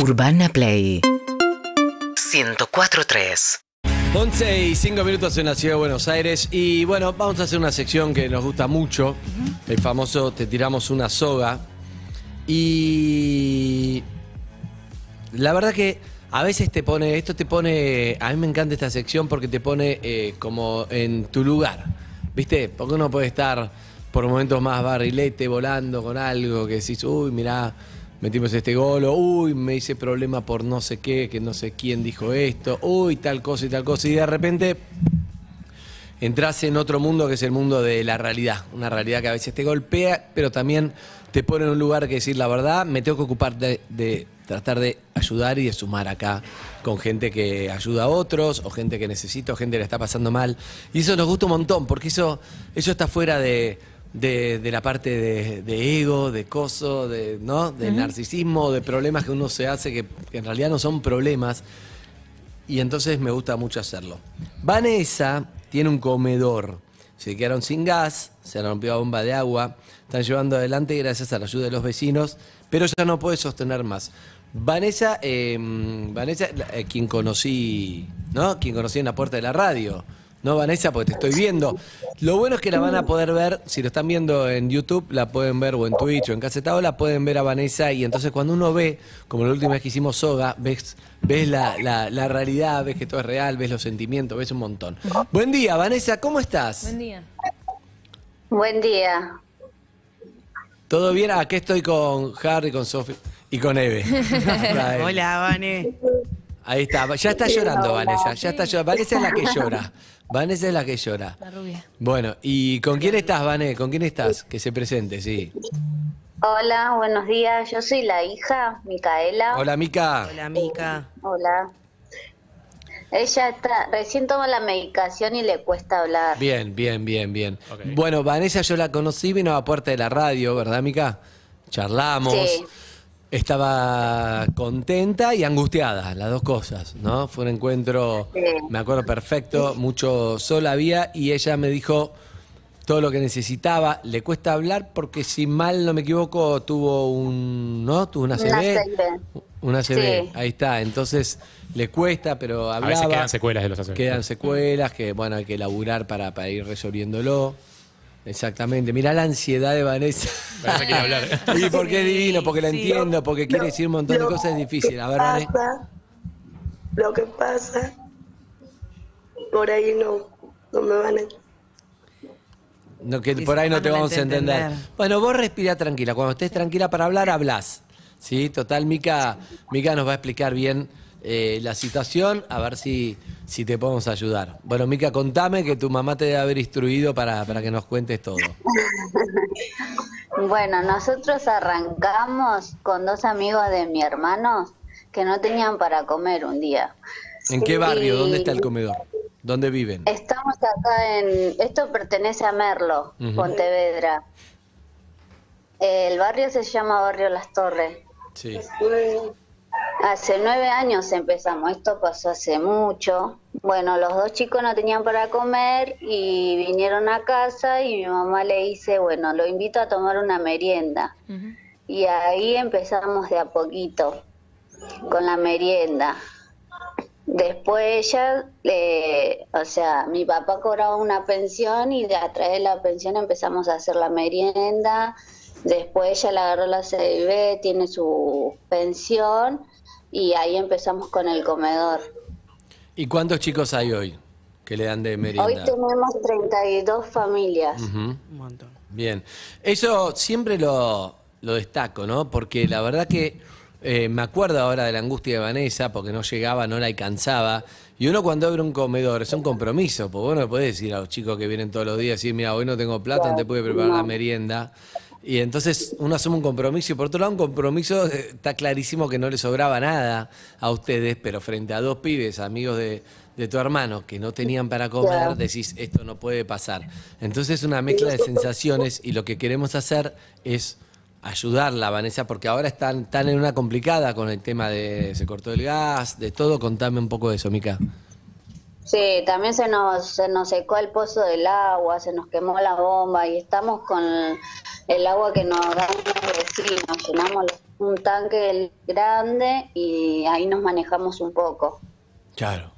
Urbana Play 104.3 11 y 5 minutos en la ciudad de Buenos Aires. Y bueno, vamos a hacer una sección que nos gusta mucho. El famoso Te tiramos una soga. Y. La verdad que a veces te pone. Esto te pone. A mí me encanta esta sección porque te pone eh, como en tu lugar. ¿Viste? Porque uno puede estar por momentos más barrilete, volando con algo que decís, uy, mirá, metimos este gol, o uy, me hice problema por no sé qué, que no sé quién dijo esto, uy, tal cosa y tal cosa. Y de repente entras en otro mundo que es el mundo de la realidad. Una realidad que a veces te golpea, pero también te pone en un lugar que decir la verdad, me tengo que ocupar de, tratar de ayudar y de sumar acá con gente que ayuda a otros, o gente que necesita, o gente que le está pasando mal. Y eso nos gusta un montón, porque eso, eso está fuera de, de, de la parte de, de ego, de coso, de, ¿no? del narcisismo, de problemas que uno se hace que, que en realidad no son problemas. Y entonces me gusta mucho hacerlo. Vanessa tiene un comedor. Se quedaron sin gas, se rompió la bomba de agua, están llevando adelante gracias a la ayuda de los vecinos, pero ya no puede sostener más. Vanessa, eh, Vanessa, eh, quien conocí, ¿no? Quien conocí en la puerta de la radio. No, Vanessa, porque te estoy viendo. Lo bueno es que la van a poder ver, si lo están viendo en YouTube, la pueden ver, o en Twitch, o en Casetado, la pueden ver a Vanessa. Y entonces cuando uno ve, como la última vez que hicimos Soga, ves, ves la, la- la realidad, ves que todo es real, ves los sentimientos, ves un montón. Buen día, Vanessa, ¿cómo estás? Buen día. Buen día. ¿Todo bien? Aquí estoy con Harry, con Sofi y con Eve. Hola, Vane. Ahí está, ya está llorando Vanessa, ya está llorando. Vanessa es la que llora. Vanessa es la que llora. La rubia. Bueno, ¿y con quién estás, Vané? ¿Con quién estás? Que se presente, sí. Hola, buenos días. Yo soy la hija, Micaela. Hola, Mica. Hola, Mica. Hola. Ella está, recién toma la medicación y le cuesta hablar. Bien, bien, bien, bien. Bueno, Vanessa yo la conocí, vino a puerta de la radio, ¿verdad, Mica? Charlamos. Sí. Estaba contenta y angustiada, las dos cosas, ¿no? Fue un encuentro, me acuerdo perfecto, mucho sol había y ella me dijo todo lo que necesitaba. Le cuesta hablar porque si mal no me equivoco tuvo un, ¿no? Tuvo una CB. Una CB, Sí. ahí está. Entonces le cuesta, pero A hablaba. veces quedan secuelas de los ACV. Quedan secuelas que, bueno, hay que laburar para, para ir resolviéndolo. Exactamente. Mirá la ansiedad de Vanessa. Vanessa quiere hablar. Y porque es divino, porque la Sí. entiendo, porque quiere decir un montón de cosas, es difícil. A ver, Vane. pasa, lo que pasa, por ahí no, no me van a... No, que Sí, por ahí no te vamos a entender. entender. Bueno, vos respira tranquila. Cuando estés tranquila para hablar, hablas. ¿Sí? Total, Mica, Mica nos va a explicar bien eh, la situación, a ver si, si te podemos ayudar. Bueno, Mica, contame que tu mamá te debe haber instruido para, para que nos cuentes todo. Bueno, nosotros arrancamos con dos amigos de mi hermano que no tenían para comer un día. ¿En qué barrio? Y- ¿Dónde está el comedor? ¿Dónde viven? Estamos acá en... Esto pertenece a Merlo. Pontevedra. El barrio se llama Barrio Las Torres. Sí. Hace nueve años empezamos, esto pasó hace mucho. Bueno, los dos chicos no tenían para comer y vinieron a casa y mi mamá le dice, bueno, lo invito a tomar una merienda. Y ahí empezamos de a poquito con la merienda. Después ella, le- o sea, mi papá cobraba una pensión y de a través de la pensión empezamos a hacer la merienda. Después ella le agarró la CIB, tiene su pensión y ahí empezamos con el comedor. ¿Y cuántos chicos hay hoy que le dan de Hoy merienda? tenemos 32 familias. Ujú. Un montón. Bien, eso siempre lo, lo destaco, ¿no? Porque la verdad que eh, me acuerdo ahora de la angustia de Vanessa, porque no llegaba, no la alcanzaba. Y uno cuando abre un comedor es un compromiso, porque uno no puede decir a los chicos que vienen todos los días, decir, mira, hoy no tengo plata, no te pude preparar la merienda. Y entonces uno asume un compromiso y por otro lado un compromiso, eh, está clarísimo que no le sobraba nada a ustedes, pero frente a dos pibes, amigos de, de tu hermano, que no tenían para comer, Claro. decís, esto no puede pasar. Entonces es una mezcla de sensaciones y lo que queremos hacer es ayudarla, Vanessa, porque ahora están, están en una complicada con el tema de se cortó el gas, de todo. Contame un poco de eso, Mica. Sí, también se nos, se nos secó el pozo del agua, se nos quemó la bomba y estamos con el agua que nos dan los vecinos. Llenamos un tanque grande y ahí nos manejamos un poco. Claro.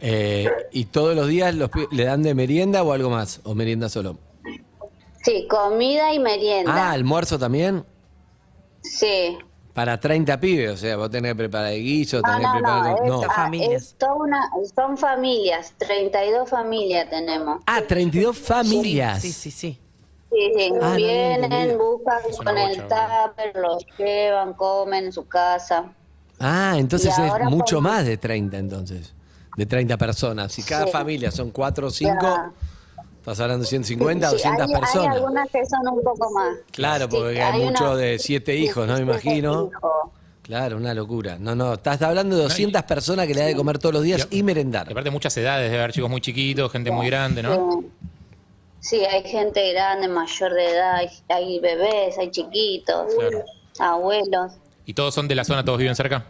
Eh, ¿Y todos los días los le dan de merienda o algo más? ¿O merienda solo? Sí, comida y merienda. Ah, almuerzo también. Sí. Para 30 pibes, o sea, vos tenés que preparar el guiso, No, tenés que no, preparar... no, es, no. ah, Familias. es toda una, son familias, 32 familias tenemos. Ah, 32 familias. Sí, sí, sí. Sí, sí, Ah, no, no vienen, buscan con el bocha, tupper, los llevan, comen en su casa. Ah, entonces Y es mucho por- más de 30 entonces. De 30 personas. Si cada Sí. familia son 4 o 5, Claro. Estás hablando de 150, Sí, 200 hay, personas. Hay algunas que son un poco más. Claro, Sí, porque hay, hay mucho una- de 7 sí, hijos, ¿no? Me siete imagino. hijos. Claro, una locura. No, no, estás hablando de 200 personas que le da de comer todos los días y Y merendar. aparte muchas edades, de haber chicos muy chiquitos, gente muy grande, ¿no? Sí. Sí, hay gente grande, mayor de edad, hay, hay bebés, hay chiquitos, Claro. abuelos. ¿Y todos son de la zona, todos viven cerca?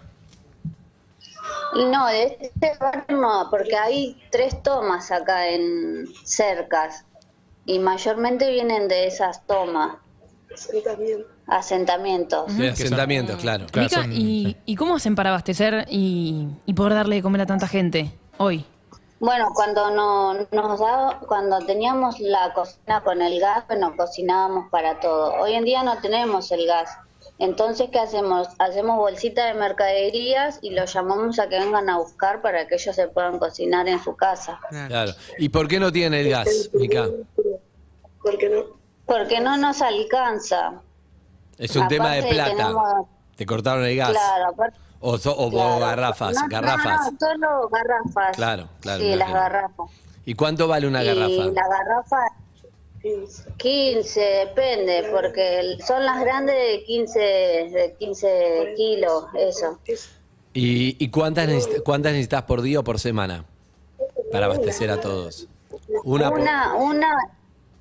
No, de este barrio no, porque hay tres tomas acá en cercas y mayormente vienen de esas tomas, Asentamiento. asentamientos. De asentamientos, claro. Claro, Mica, son- ¿y, sí. ¿y cómo hacen para abastecer y, y poder darle de comer a tanta gente hoy? Bueno, cuando no, nos daba, cuando teníamos la cocina con el gas, bueno, cocinábamos para todo. Hoy en día no tenemos el gas. Entonces, ¿qué hacemos? Hacemos bolsita de mercaderías y los llamamos a que vengan a buscar para que ellos se puedan cocinar en su casa. Claro. ¿Y por qué no tiene el gas, Mica? Porque no. Porque no nos alcanza. Es un tema de plata. tenemos- Te cortaron el gas. Claro, aparte- O, so- o- claro. garrafas, No, garrafas. No, solo garrafas. Claro, claro, Sí, las garrafas. ¿Y cuánto vale una Y garrafa? la garrafa 15. 15, depende, porque son las grandes de 15, de 15 kilos, eso. ¿Y, y cuántas, necesita- cuántas necesitas por día o por semana para abastecer a todos? Una, por- Una, una,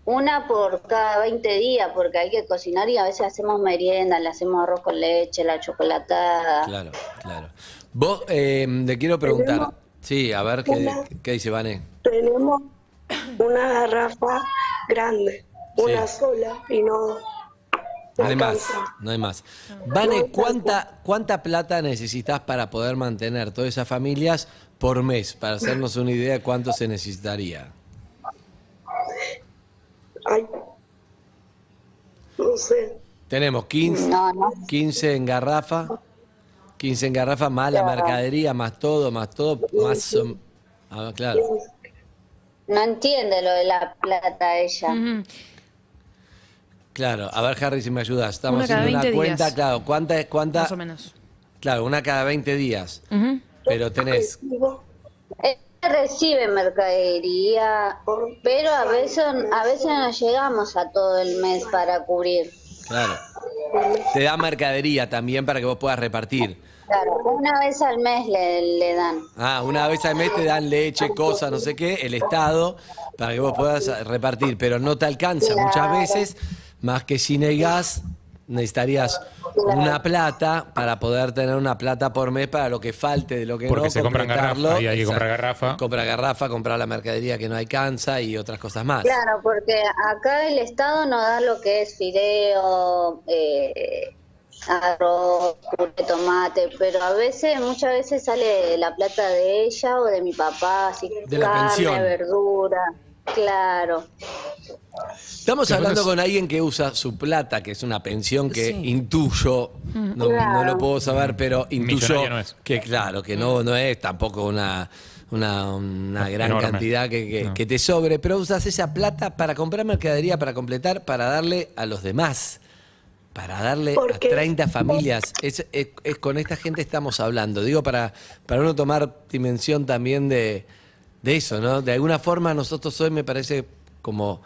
una por cada 20 días, porque hay que cocinar y a veces hacemos merienda, le hacemos arroz con leche, la chocolatada. Claro, claro. Vos, eh, te quiero preguntar. Sí, a ver qué, Una- qué dice Vane. Tenemos una garrafa grande, una Sí. sola y no. No hay más, no hay más. Vane, ¿cuánta, ¿cuánta plata necesitas para poder mantener todas esas familias por mes? Para hacernos una idea de cuánto se necesitaría. Ay. No sé. Tenemos 15, No, no. 15 en garrafa, 15 en garrafa, más la mercadería, más todo, más todo, más... ah, claro. No entiende lo de la plata ella. Claro, a ver Harry si me ayudas. Estamos Una cada haciendo una 20 cuenta, días. claro, ¿cuánta es cuánta? Más o menos. Claro, una cada 20 días. Pero tenés, recibe mercadería, pero a veces, a veces no llegamos a todo el mes para cubrir. claro. Te da mercadería también para que vos puedas repartir. Claro, una vez al mes le, le dan. Ah, una vez al mes te dan leche, cosas, no sé qué, el Estado, para que vos puedas repartir, pero no te alcanza muchas veces, más que sin el gas, necesitarías una plata para poder tener una plata por mes para lo que falte de lo que Porque no. se compran completarlo. garrafa, ahí hay que comprar garrafa. Comprar garrafa, comprar la mercadería que no alcanza y otras cosas más. Claro, porque acá el Estado nos da lo que es fideo, eh, arroz, puré tomate, pero a veces, muchas veces sale la plata de ella o de mi papá, así De la carne, pensión. verdura, claro. Estamos hablando con alguien que usa su plata, que es una pensión que Sí. intuyo, no, no lo puedo saber, pero intuyo Millonaria no es. que claro, que no, no es tampoco una, una, una gran Enorme. cantidad que, que- No. que te sobre, pero usas esa plata para comprar mercadería, para completar, para darle a los demás. Para darle a Porque- 30 familias. Es, es- es- con esta gente estamos hablando. Digo, para, para uno tomar dimensión también de, de eso, ¿no? De alguna forma nosotros hoy me parece como,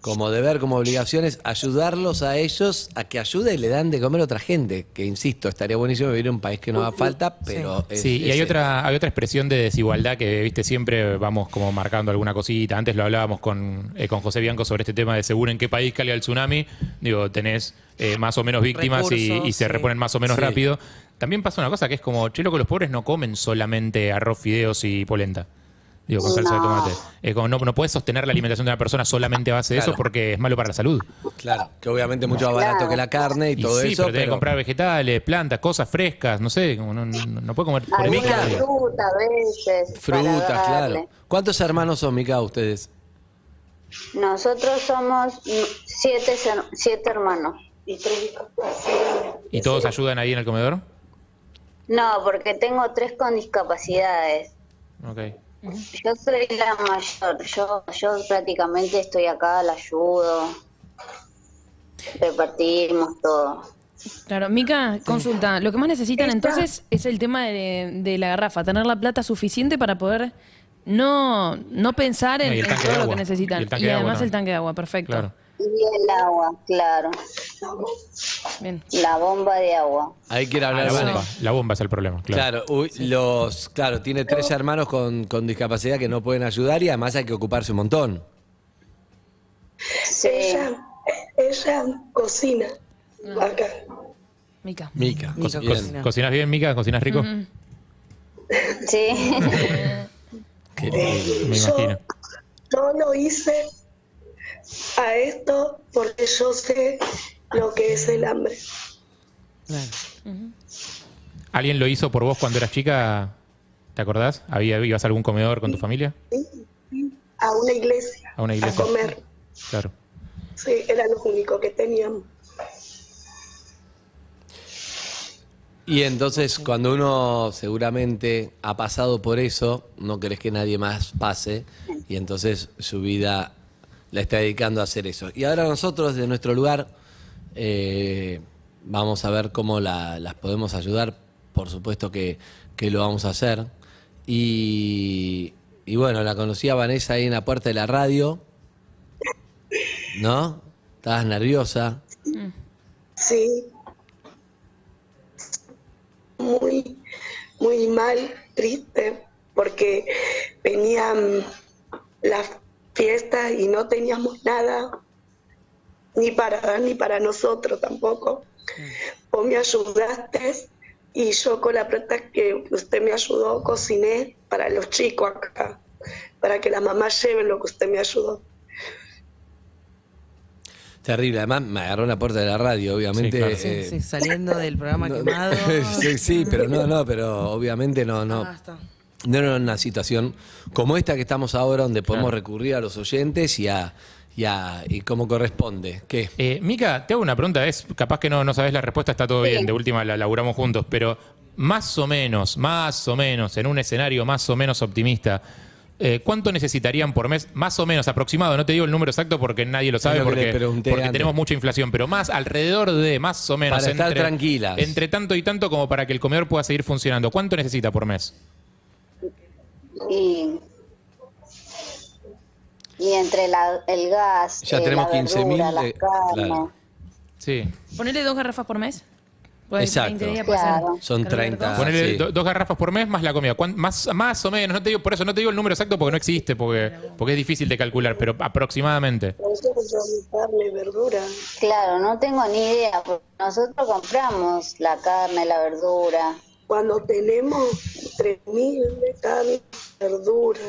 como deber, como obligaciones, ayudarlos a ellos a que ayude y le dan de comer a otra gente. Que insisto, estaría buenísimo vivir en un país que no haga falta, pero es- Sí, y hay es- otra, hay otra expresión de desigualdad que, viste, siempre vamos como marcando alguna cosita. Antes lo hablábamos con, eh, con José Bianco sobre este tema de según en qué país caiga el tsunami. Digo, tenés eh, más o menos víctimas y, Recursos, y se sí. reponen más o menos Sí. rápido. También pasa una cosa que es como, che, loco, los pobres no comen solamente arroz, fideos y polenta. Digo, con salsa de No. tomate. Es como no, no puedes sostener la alimentación de una persona solamente a base de Claro. eso porque es malo para la salud. Claro, que obviamente es mucho más barato Claro. que la carne y, Y todo sí, eso. pero tenés que comprar vegetales, plantas, cosas frescas, no sé, como no, no, no puede comer por Mica. fruta a veces. Frutas, claro. ¿Cuántos hermanos son, Mica, ustedes? Nosotros somos siete, siete hermanos. Y tres discapacidades. ¿Y todos ayudan ahí en el comedor? No, porque tengo tres con discapacidades. Yo soy la mayor, yo, yo prácticamente estoy acá, la ayudo, repartimos todo. Claro, Mica, consulta. Lo que más necesitan entonces es el tema de, de la garrafa, tener la plata suficiente para poder no, no pensar en, No, todo lo que necesitan. Y Y, el tanque de agua además el tanque de agua, perfecto. Claro. Y el agua, claro, Bien. la bomba de agua. Ahí quiere Ah, hablar la bomba. La bomba es el problema, claro. Claro, uy, los, claro, tiene tres hermanos con, con discapacidad que no pueden ayudar y además hay que ocuparse un montón. Sí, Ella, ella cocina acá. Mica. Mica, Mica co- bien. cocina. ¿Cocinas bien, Mica? ¿Cocinas rico? sí. Qué lindo. Me Yo- imagino. Yo lo hice a esto porque yo sé lo que es el hambre. Claro. ¿Alguien lo hizo por vos cuando eras chica? ¿Te acordás? ¿Había, ¿Ibas a algún comedor con tu familia? A una iglesia. A una iglesia. A comer. Claro. Sí, era lo único que teníamos. Y entonces cuando uno seguramente ha pasado por eso, no querés que nadie más pase y entonces su vida la está dedicando a hacer eso. Y ahora nosotros de nuestro lugar eh, vamos a ver cómo la- las podemos ayudar, por supuesto que, que lo vamos a hacer. Y, y bueno, la conocí a Vanessa ahí en la puerta de la radio, ¿no? Estabas nerviosa. Sí. Muy, muy mal, triste, porque venían las fiestas y no teníamos nada, ni para dar ni para nosotros tampoco. Vos me ayudaste y yo con la plata que usted me ayudó cociné para los chicos acá, para que la mamá lleve lo que usted me ayudó. Terrible, además me agarró en la puerta de la radio, obviamente. Sí, claro. Eh, sí, saliendo del programa no- quemado. sí, sí, pero no, no, pero obviamente no, no. Basta. No era una situación como esta que estamos ahora, donde podemos Claro. recurrir a los oyentes y a, y a- y como corresponde. ¿Qué? Eh, Mica, te hago una pregunta. Es, capaz que no, no sabes la respuesta, está todo bien. De última la laburamos juntos. Pero más o menos, más o menos, en un escenario más o menos optimista, eh, ¿cuánto necesitarían por mes? Más o menos, aproximado. No te digo el número exacto porque nadie lo sabe, lo porque, tenemos mucha inflación. Pero más, alrededor de, más o menos. Para estar tranquilas. Entre tanto y tanto como para que el comedor pueda seguir funcionando. ¿Cuánto necesita por mes? Y, y entre la- el gas, Ya eh, tenemos la 15.000 verdura, la de- claro. Sí. Ponele dos garrafas por mes. Pues Exacto. 20 días puede ser. Claro. Son Cargar 30. dos. Ponele sí. do- dos garrafas por mes más la comida. ¿Cuán- Más, más o menos, no te digo, por eso no te digo el número exacto porque no existe, porque, porque es difícil de calcular, pero aproximadamente. Nosotros carne, verdura. Claro, no tengo ni idea. porque Nosotros compramos la carne, la verdura. Cuando tenemos 3.000 de carne, verdura.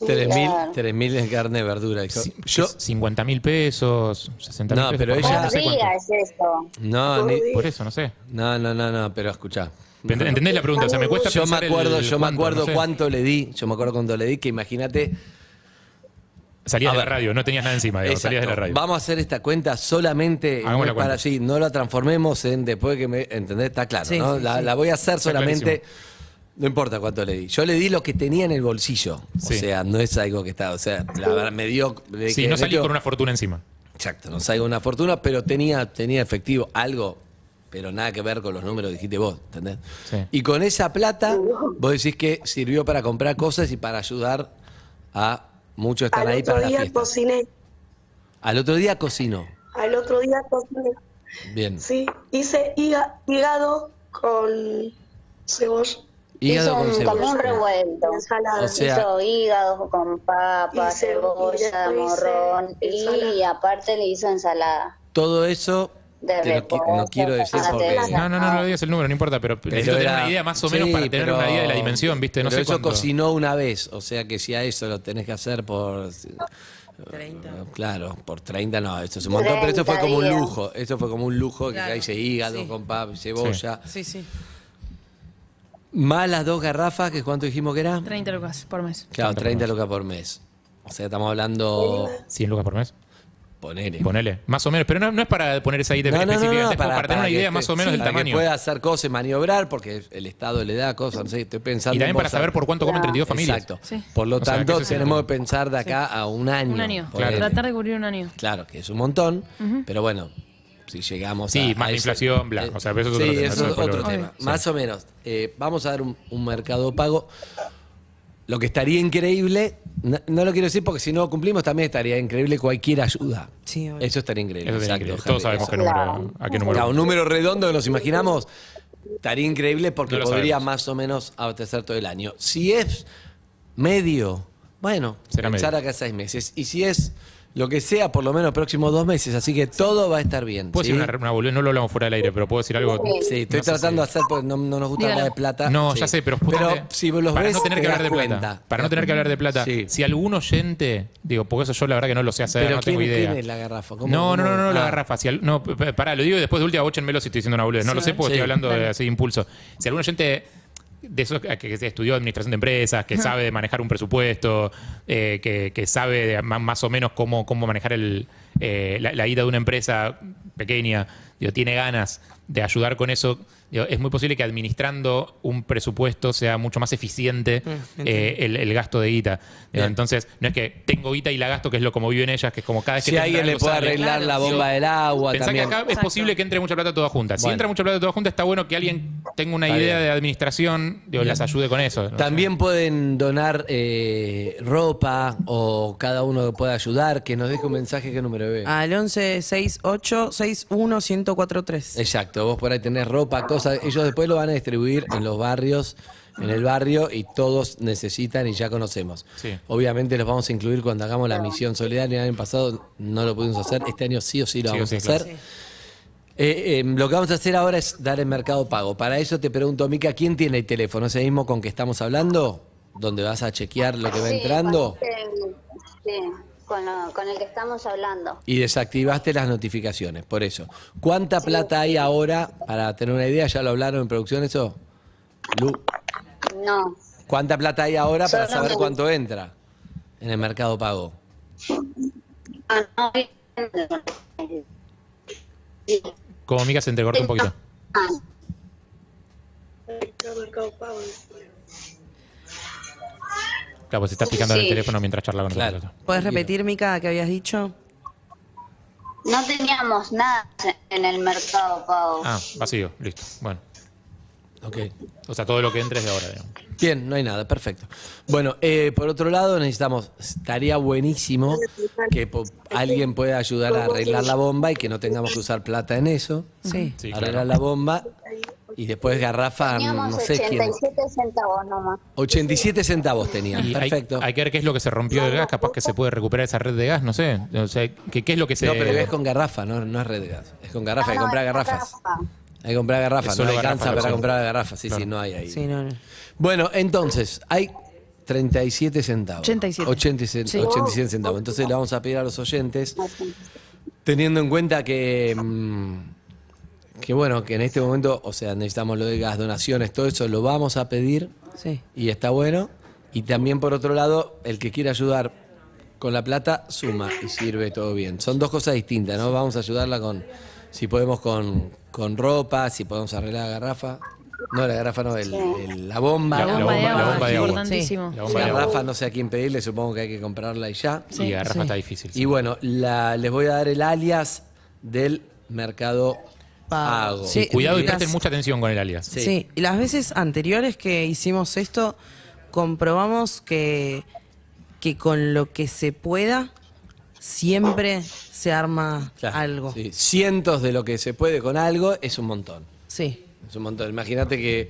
3.000 Claro. 3.000 en carne y verdura. Ci- Yo, 50 mil pesos, 60 mil No, pesos. pero por ella- no sé cuánto. es eso. no, ni- Por eso, no sé. no, no, no, no, pero escucha. Ent- ¿Entendés la pregunta? O sea, me cuesta Yo me pensar el acuerdo, yo me cuánto, acuerdo no sé. cuánto le di, yo me acuerdo cuánto le di, que imagínate, Salías A de la radio, no tenías nada encima, digamos, salías de la radio. Vamos a hacer esta cuenta solamente Hagamos la para cuenta. así, no la transformemos en después que me ¿entendés? Está claro, Sí, ¿no? sí, la, sí. la voy a hacer solamente no importa cuánto le di. Yo le di lo que tenía en el bolsillo. Sí. O sea, no es algo que está, o sea, la verdad me dio le Sí, dije, no salís hecho- con una fortuna encima. Exacto, no salgo una fortuna, pero tenía tenía efectivo algo pero nada que ver con los números que dijiste vos, ¿entendés? Sí. Y con esa plata, vos decís que sirvió para comprar cosas y para ayudar a muchos están Al ahí otro para la día fiesta. cociné. Al otro día cocinó. Al otro día cociné. Bien. Sí, hice hígado con cebolla. Hígado Hizo con un, cebolla. como un revuelto. Ensalada. O sea- hizo hígado con papa, Y ce- y cebolla, morrón y ensalada. aparte le hizo ensalada. Todo eso de Te no reposo, quiero decir porque- No, no, no, no digas el número, no importa, pero, necesito tener era- una idea más o menos Sí, para tener pero- una idea de la dimensión, ¿viste? No pero sé eso cuánto. cocinó una vez, o sea que si a eso lo tenés que hacer por... 30. Claro, por 30 no, eso es un montón, pero eso fue 30 como un lujo, eso fue como un lujo que dice hígado sí. con pap, cebolla, Sí, sí. más las dos garrafas, que cuánto dijimos que era? 30 lucas por mes. Claro, 30 30 lucas por mes. O sea, estamos hablando, 100 lucas por mes. Ponele. Ponele. Más o menos. Pero no, no es para poner esa idea específica, es como para, tener una idea más o menos del para tamaño. que pueda hacer cosas y maniobrar, porque el Estado le da cosas, no sé, estoy pensando... Y también para saber por cuánto comen 32 familias. Exacto. Sí. Por lo O tanto, es tenemos que pensar de acá a un año. Un año. ponele. Tratar de cubrir un año. Claro, que es un montón, pero bueno, si llegamos Sí, a. más a la ese- inflación, bla. O sea, eso es otro sí, tema, eso eso es otro tema. Sí. Más o menos. Eh, vamos a dar un, un mercado pago. Lo que estaría increíble, no, no lo quiero decir porque si no cumplimos también estaría increíble cualquier ayuda. Sí, obvio. Eso estaría increíble. Eso sería exacto, increíble. Javi, Todos sabemos qué número, a qué número. Claro, un número redondo que nos imaginamos estaría increíble porque No podría sabemos. más o menos abastecer todo el año. Si es medio, bueno, Será pensar medio. acá seis meses. Y si es lo que sea, por lo menos próximos dos meses. Así que todo va a estar bien. Puedo ¿sí? decir una, una no lo hablamos fuera del aire, pero puedo decir algo. Sí, estoy no tratando de hacer porque no, no nos gusta Dígalo. hablar de plata. No, Sí. ya sé, pero justamente si los para ves, no tener te que hablar de plata. Para no tener que hablar de plata. Sí. Si algún oyente, digo, porque eso yo la verdad que no lo sé hacer, Pero no tengo ¿quién, idea. quién es la garrafa? ¿Cómo- No, no, cómo? no, no, la Ah. garrafa. Si al- no, pará, lo digo y después de última, bóchenmelo si estoy diciendo una boludez. No lo sé porque Sí. estoy hablando de así de impulso. Si algún oyente de eso que estudió administración de empresas, que sabe de manejar un presupuesto, eh, que, que sabe de más o menos cómo, cómo manejar el, eh, la, la ida de una empresa pequeña, digo, tiene ganas de ayudar con eso, digo, es muy posible que administrando un presupuesto sea mucho más eficiente eh, el, el gasto de guita. Digo, entonces, no es que tengo guita y la gasto, que es lo como viven ellas, que es como cada vez que Si alguien le puede sale. arreglar la bomba del agua Pensá también. que acá es posible que entre mucha plata toda junta. Si Bueno. entra mucha plata toda junta, está bueno que alguien tenga una Está idea bien. de administración, digo, las ayude con eso. ¿no? También pueden donar eh, ropa o cada uno puede ayudar. Que nos deje un mensaje, ¿qué número ve? Al 11 68 61 1043. Exacto, vos por ahí tenés ropa, cosas. Ellos después lo van a distribuir en los barrios, en el barrio, y todos necesitan y ya conocemos. Sí. Obviamente los vamos a incluir cuando hagamos la misión solidaria. El año pasado no lo pudimos hacer, este año sí o sí lo Sí vamos sí, a claro. hacer. Eh, eh, lo que vamos a hacer ahora es dar el mercado pago. Para eso te pregunto, Mica, ¿quién tiene el teléfono? ¿Ese mismo con que estamos hablando? ¿Donde vas a chequear lo que va Sí, entrando? Con, lo- con el que estamos hablando. Y desactivaste las notificaciones, por eso. ¿Cuánta plata hay ahora? Para tener una idea, ¿ya lo hablaron en producción eso? Lu, No, ¿Cuánta plata hay ahora para saber cuánto entra en el mercado pago? ah, no, Como Mica se entrecortó un poquito. ah, Mercado Pago. Claro, pues se está fijando en el teléfono mientras charla con Claro. nosotros. ¿Puedes repetir, Mica, que habías dicho? no teníamos nada en el mercado pago. Ah, vacío, listo. Bueno, Ok. o sea, todo lo que entre es de ahora. digamos. Bien, no hay nada, perfecto. Bueno, eh, por otro lado necesitamos, estaría buenísimo que po- alguien pueda ayudar a arreglar la bomba y que no tengamos que usar plata en eso. Sí. Sí, arreglar claro. la bomba y después garrafa, Teníamos no sé quién. 87 centavos nomás. 87 centavos tenían, Y perfecto. hay que ver qué es lo que se rompió del gas, capaz que se puede recuperar esa red de gas, no sé. O sea, ¿qué, qué es lo que se. No, pero es con garrafa, no, no es red de gas. Es con garrafa, hay que no, comprar garrafas. garrafa. Hay que comprar garrafas, no alcanza garrafa para comprar garrafas, sí, Claro. sí, no hay ahí. Sí, no, no. Bueno, entonces, hay 37 centavos. 87. 87, Sí. 87 centavos. Entonces le vamos a pedir a los oyentes, teniendo en cuenta que, mm, que bueno, que en este momento, o sea, necesitamos lo de gas, donaciones, todo eso lo vamos a pedir Sí. y está bueno. Y también por otro lado, el que quiera ayudar con la plata, suma y sirve todo bien. Son dos cosas distintas, ¿no? Vamos a ayudarla con, si podemos con, con ropa, si podemos arreglar la garrafa. No, la garrafa no, el- el- la bomba. La- bomba la bomba de es agua. importantísimo. La La bomba de agua. garrafa no sé a quién pedirle, supongo que hay que comprarla y ya. Sí, y garrafa sí. está difícil. sí. Y bueno, la- les voy a dar el alias del mercado pago. Sí. Cuidado y las- presten mucha atención con el alias. Sí. Sí. y las veces anteriores que hicimos esto, comprobamos que, que con lo que se pueda, siempre se arma Claro, algo. sí. Cientos de lo que se puede con algo es un montón. Sí. Es un montón. Imagínate que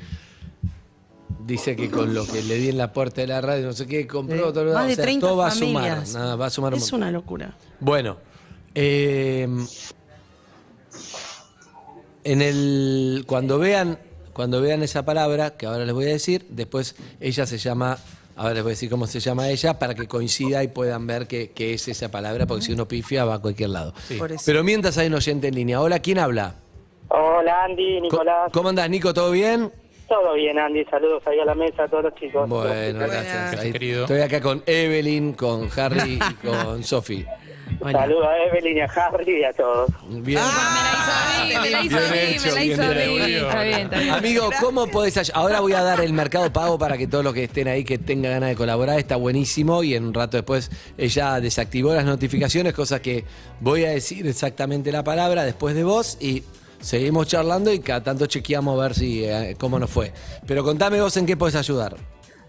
dice que con lo que le di en la puerta de la radio, no sé qué, compró otro más o de sea, 30 todo va a sumar. nada, va a sumar un Es montón. una locura. Bueno, eh, en el cuando vean cuando vean esa palabra que ahora les voy a decir, después ella se llama Ahora les voy a decir cómo se llama ella para que coincida y puedan ver qué, qué es esa palabra, porque si uno pifia va a cualquier lado. Pero mientras hay un oyente en línea. Hola, ¿quién habla? Hola Andy, Co- Nicolás. ¿Cómo andás, Nico? ¿Todo bien? Todo bien Andy, saludos ahí a la mesa a todos los chicos. Bueno, gracias. Gracias, Ahí querido. Estoy acá con Evelyn, con Harry y con Sofi. Hola. Saludos a Evelyn y a Harry y a todos. Bien. Ah, me la hizo me la Bien hizo a mí, me la hizo a bien mí. hecho. Está bien, está bien. Amigo, ¿cómo podés Ahora voy a dar el mercado pago para que todos los que estén ahí que tengan ganas de colaborar, está buenísimo y en un rato después ella desactivó las notificaciones, cosa que voy a decir exactamente la palabra después de vos y seguimos charlando y cada tanto chequeamos a ver si eh, cómo nos fue. Pero contame vos en qué podés ayudar.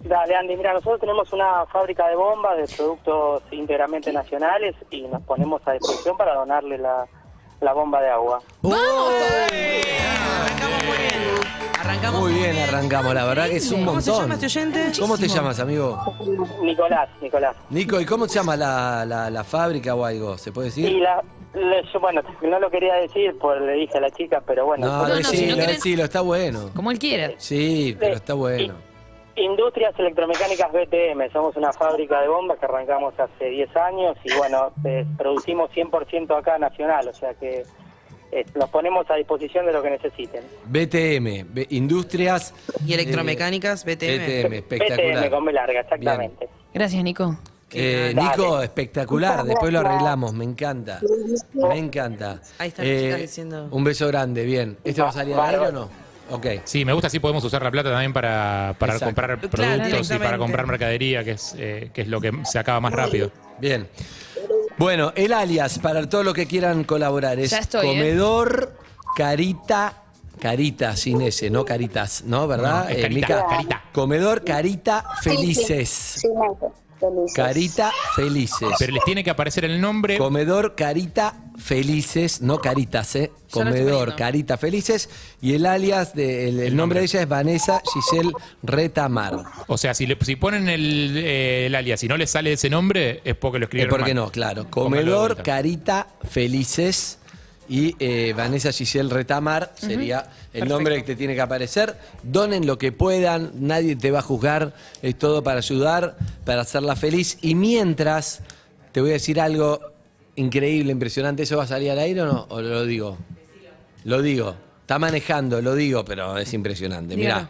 Dale Andy, mira, nosotros tenemos una fábrica de bombas de productos íntegramente nacionales y nos ponemos a disposición para donarle la, la bomba de agua. Arrancamos muy bien. Arrancamos Muy bien, arrancamos, la verdad que es un ¿Cómo se montón. llama este oyente? ¿Cómo te llamas, amigo? Nicolás, Nicolás. Nico, ¿y cómo se llama la, la- la fábrica o algo? ¿Se puede decir? Y la, le- yo, bueno, no lo quería decir, pues le dije a la chica, pero bueno. No, no, si no querés- decilo, está bueno. Como él quiera. Sí, pero está bueno. Industrias Electromecánicas BTM, somos una fábrica de bombas que arrancamos hace 10 años y bueno, eh, producimos 100% acá nacional, o sea que eh, nos ponemos a disposición de lo que necesiten. BTM, B- Industrias. Y electromecánicas, BTM. BTM, espectacular. BTM con B larga, exactamente. Gracias, Nico. Eh, Dale. Nico, espectacular, después lo arreglamos, me encanta. Me encanta. Eh, Ahí las chicas diciendo- Un beso grande, bien. ¿Esto va a salir al aire o no? Ok. Sí, me gusta si podemos usar la plata también para, para Exacto. comprar Claro, productos y para directamente. comprar mercadería, que es, eh, que es lo que se acaba más rápido. Bien. Bueno, el alias, para todo lo que quieran colaborar, es Ya estoy, ¿eh? comedor carita. Carita sin ese, no caritas, ¿no? ¿Verdad? No, es Eh, carita, Mica? carita. Comedor carita felices. Sí, Maite, felices. Carita felices. Pero les tiene que aparecer el nombre. Comedor Carita Felices, no Caritas, ¿eh? Estoy Comedor poniendo. Carita Felices. Y el alias, de, el, el nombre de ella es Vanessa Giselle Retamar. O sea, si, le, si ponen el, eh, el alias y no les sale ese nombre, es porque lo ¿Y escribieron por qué mal. no? Claro. De Comedor vuelta. Carita Felices. Y eh, Vanessa Giselle Retamar sería el nombre que te tiene que aparecer. Donen lo que puedan, nadie te va a juzgar. Es todo para ayudar, para hacerla feliz. Y mientras, te voy a decir algo increíble, impresionante. ¿Eso va a salir al aire o no? ¿O lo digo? Lo digo. Está manejando, lo digo, pero es impresionante. Mirá.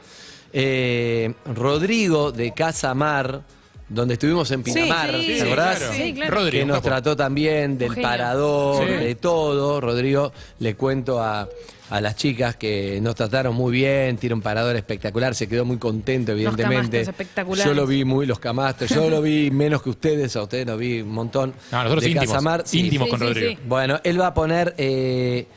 Eh, Rodrigo de Casa Mar, donde estuvimos en Pinamar, sí, ¿te sí, acordás? claro. Sí, claro. Rodri, que nos capo. trató también del parador, Sí. de todo. Rodrigo, le cuento a, a las chicas que nos trataron muy bien, tiene un parador espectacular, se quedó muy contento, evidentemente. espectaculares. Yo lo vi muy, los camastros, yo lo vi menos que ustedes, a ustedes lo vi un montón. No, nosotros de íntimos, Casamar, íntimos Sí, con sí, Rodrigo. sí. Bueno, él va a poner eh,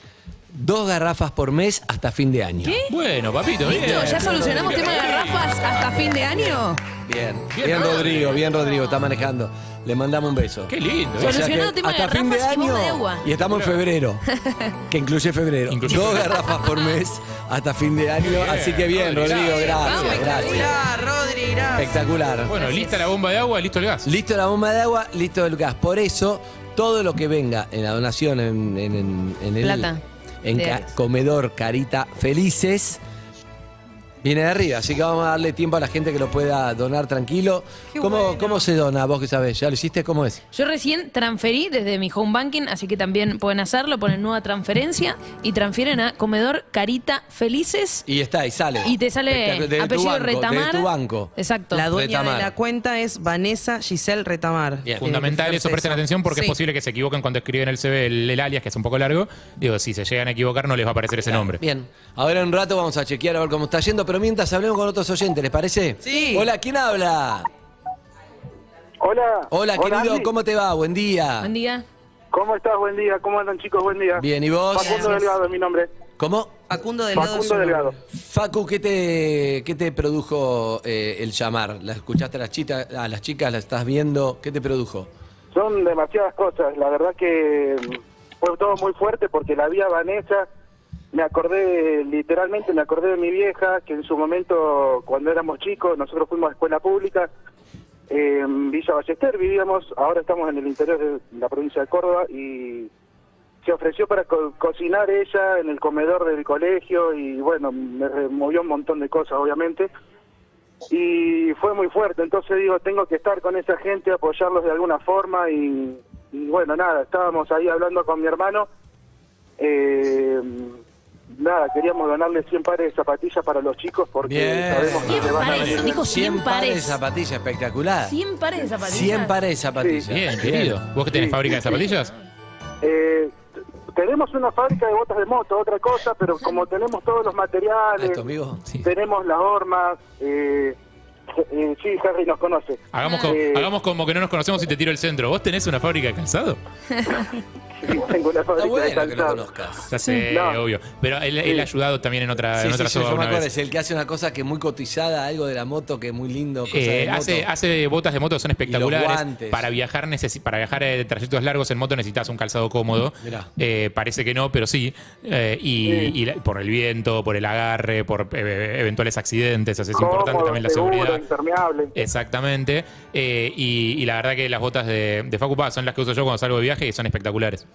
dos garrafas por mes hasta fin de año. Bueno, papito, bien. ¿Listo? ¿Ya solucionamos tema de garrafas hasta fin de año? Bien, Bien, bien, Rodri. Rodrigo, bien Rodrigo, está manejando. Le mandamos un beso. Qué lindo. O sea Solucionado tema de hasta fin de garrafas y año bomba de agua. y estamos en febrero, que incluye febrero. Incluye Dos febrero. garrafas por mes hasta fin de año, Bien, así que bien, Rodri, Rodrigo, gracias. Espectacular, Rodri, gracias. Espectacular. Bueno, lista la bomba de agua, listo el gas. Listo la bomba de agua, listo el gas. Por eso, todo lo que venga en la donación en, en- en- en el Plata. En ca- comedor Carita Felices. Viene de arriba, así que vamos a darle tiempo a la gente que lo pueda donar tranquilo. Qué ¿Cómo, bueno. ¿Cómo se dona? Vos que sabés, ¿ya lo hiciste? ¿Cómo es? Yo recién transferí desde mi home banking, así que también pueden hacerlo, ponen nueva transferencia y transfieren a comedor Carita Felices Y está, y sale. y te sale. De tu apellido banco, Retamar. De tu banco. Exacto. La dueña Retamar. de la cuenta es Vanessa Giselle Retamar. Bien. Fundamental eso, presten atención porque Sí. es posible que se equivoquen cuando escriben el CV, el, el alias, que es un poco largo. Digo, si se llegan a equivocar no les va a aparecer ese nombre. Bien. Ahora en un rato vamos a chequear a ver cómo está yendo, pero mientras hablemos con otros oyentes, ¿les parece? Sí. Hola, ¿quién habla? Hola. Hola, querido, Andy. ¿cómo te va? Buen día. Buen día. ¿Cómo estás? Buen día. ¿Cómo andan, chicos? Buen día. Bien, ¿y vos? Facundo Gracias. Delgado es mi nombre. ¿Cómo? Facundo Delgado. es Facundo su Delgado. Facu, ¿qué te, qué te produjo eh, el llamar? ¿La escuchaste a las, chita- a las chicas? ¿La estás viendo? ¿Qué te produjo? Son demasiadas cosas. La verdad que fue todo muy fuerte porque la vi a Vanessa. Me acordé, literalmente me acordé de mi vieja, que en su momento, cuando éramos chicos, nosotros fuimos a escuela pública. En Villa Ballester vivíamos, ahora estamos en el interior de la provincia de Córdoba y se ofreció para co- cocinar ella en el comedor del colegio y bueno, me removió un montón de cosas, obviamente. Y fue muy fuerte, entonces digo, tengo que estar con esa gente, apoyarlos de alguna forma y, y bueno, nada, estábamos ahí hablando con mi hermano. Eh, nada, queríamos donarle 100 pares de zapatillas para los chicos porque Bien. sabemos que 100 le van a pares, venir. dijo 100 pares de pares. zapatillas, espectacular. 100 pares de zapatillas. 100 pares de zapatillas. Bien, querido. ¿Vos que tenés Sí, fábrica de zapatillas? Eh, tenemos una fábrica de botas de moto, otra cosa, pero como tenemos todos los materiales, ¿Esto, amigo? Sí. tenemos las hormas, eh, eh, sí, Harry nos conoce. Hagamos, co- Eh, hagamos como que no nos conocemos y te tiro el centro. ¿Vos tenés una fábrica de calzado? tengo una Está fábrica de bueno que lo conozcas. Ya sé, No. obvio. Pero él, él ha ayudado también en otra, Sí, en sí, otra sí, soga yo me una acuerdo, es el que hace una cosa que es muy cotizada, algo de la moto que es muy lindo. Cosa Eh, de moto. hace, hace botas de moto, son espectaculares. Para viajar necesi- para viajar eh, trayectos largos en moto necesitas un calzado cómodo. Eh, parece que no, pero sí. Eh, y, y la- por el viento, por el agarre, por eh, eventuales accidentes. así es importante también la seguro, seguridad. impermeable. Exactamente. Eh, y, y la verdad que las botas de, de son las que uso yo cuando salgo de viaje y son espectaculares.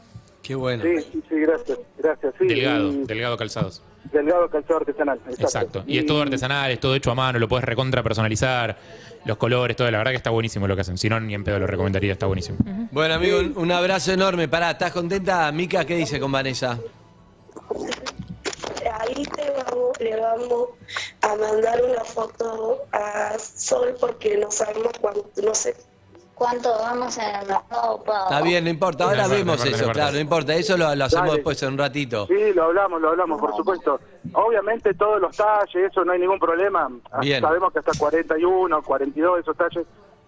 Qué bueno. Sí, sí, sí, gracias, gracias. Sí, delgado, y- delgado calzados. delgado calzado artesanal. Exacto. Exacto. Y es todo artesanal, es todo hecho a mano, lo puedes recontra personalizar, los colores, todo. La verdad que está buenísimo lo que hacen. Si no, ni en pedo lo recomendaría, está buenísimo. Bueno, amigo, un, un abrazo enorme. Pará, ¿estás contenta? Mica, ¿qué dice con Vanessa? Ahí te vamos, le vamos a mandar una foto a Sol porque no sabemos cuánto, no sé. ¿Cuánto vamos en el mercado, Pau? Está bien, no importa. Ahora No vemos no eso, claro, no importa. Eso lo, lo hacemos Dale. después en un ratito. Sí, lo hablamos, lo hablamos, por supuesto. Obviamente todos los talles, eso no hay ningún problema. Bien. Sabemos que hasta 41, 42, esos talles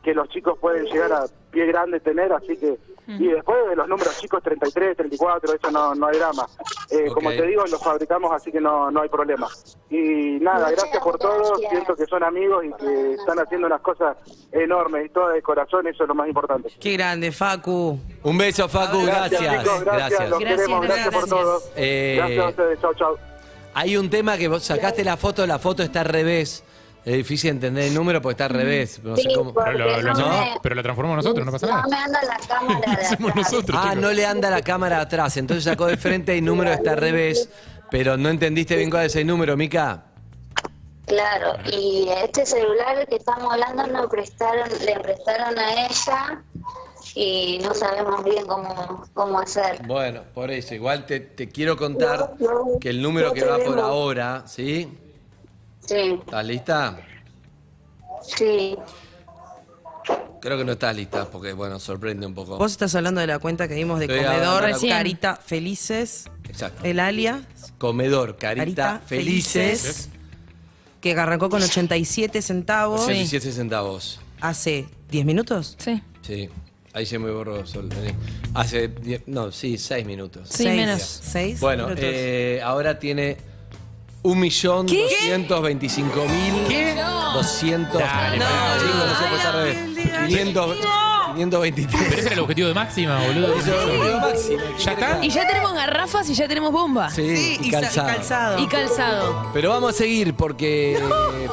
que los chicos pueden llegar a pie grande tener, así que... Y después de los números chicos, 33, 34, eso no, no hay drama. Eh, Ok. Como te digo, los fabricamos, así que no, no hay problema. Y nada, gracias por todo, siento que son amigos y que están haciendo unas cosas enormes y todas de corazón, eso es lo más importante. Qué grande, Facu. Un beso, Facu, gracias. chicos, gracias, los Gracias, queremos, gracias, por todo. Eh, Gracias a ustedes, chao, chao. Hay un tema que vos sacaste la foto, la foto está al revés. Es difícil entender el número porque está al revés. No sé cómo. Pero lo, lo no hacemos- me- pero lo transformamos nosotros, no pasa No nada. me anda la cámara de Hacemos atrás. nosotros. Ah, chicos. no le anda la cámara atrás. Entonces sacó de frente y el número está al revés. Pero no entendiste bien cuál es el número, Mica. Claro, y este celular que estamos hablando nos prestaron, le prestaron a ella y no sabemos bien cómo, cómo hacer. Bueno, por eso, igual te, te quiero contar No, no, que el número no que va por ahora, ¿sí? Sí, ¿Estás lista? sí. Creo que no estás lista porque, bueno, sorprende un poco. Vos estás hablando de la cuenta que dimos de Estoy comedor, hablando de la- Carita Felices, Exacto. el alias, Comedor, carita, Carita felices. Felices, que arrancó con 87 centavos 87 centavos. hace 10 minutos. Sí. Sí. Ahí se me borró. Sol- eh, Hace, diez- no, sí, 6 minutos. Sí, Seis. menos. Seis Bueno, minutos. eh, ahora tiene 1.225.000. ¿Qué? 200. Dale, no, pero- chicos, no se puede estar al revés. 500, 523. Pero ese era el objetivo de máxima, boludo. ¿Ya está? Y ya tenemos garrafas y ya tenemos bomba. Sí, Sí, y sa- calzado. calzado. Y calzado. Pero vamos a seguir porque,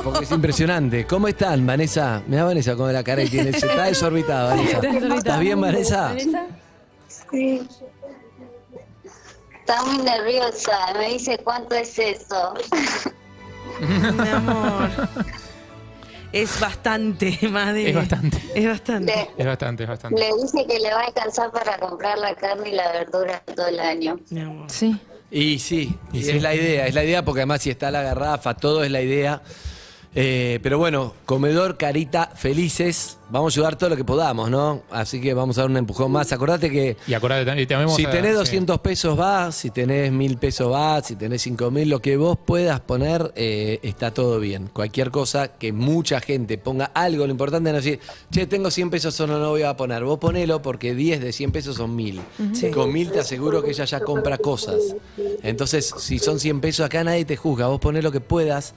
porque es impresionante. ¿Cómo están, Vanessa? Mira Vanessa con la cara que tiene. Se está desorbitada, Vanessa. ¿Estás bien, Vanessa? ¿Vanessa? Sí, Está muy nerviosa, me dice cuánto es eso. Mi amor. Es bastante, madre. Es bastante. Es bastante. Le, Es bastante, es bastante. le dice que le va a alcanzar para comprar la carne y la verdura todo el año. Mi amor. Sí. Y sí, Y y sí. es la idea, es la idea porque además si está la garrafa, todo es la idea. Eh, pero bueno, comedor, carita, felices. Vamos a ayudar todo lo que podamos, ¿no? Así que vamos a dar un empujón más. Acordate que Y acordate también, también vamos si a- tenés sí. 200 pesos va, si tenés 1000 pesos va, si tenés 5000, lo que vos puedas poner, eh, está todo bien. Cualquier cosa que mucha gente ponga algo, lo importante es no decir, che, tengo 100 pesos, solo no voy a poner. Vos ponelo porque 10 de 100 pesos son 1000. Sí. Con 1000 te aseguro que ella ya compra cosas. Entonces, si son 100 pesos, acá nadie te juzga. Vos ponés lo que puedas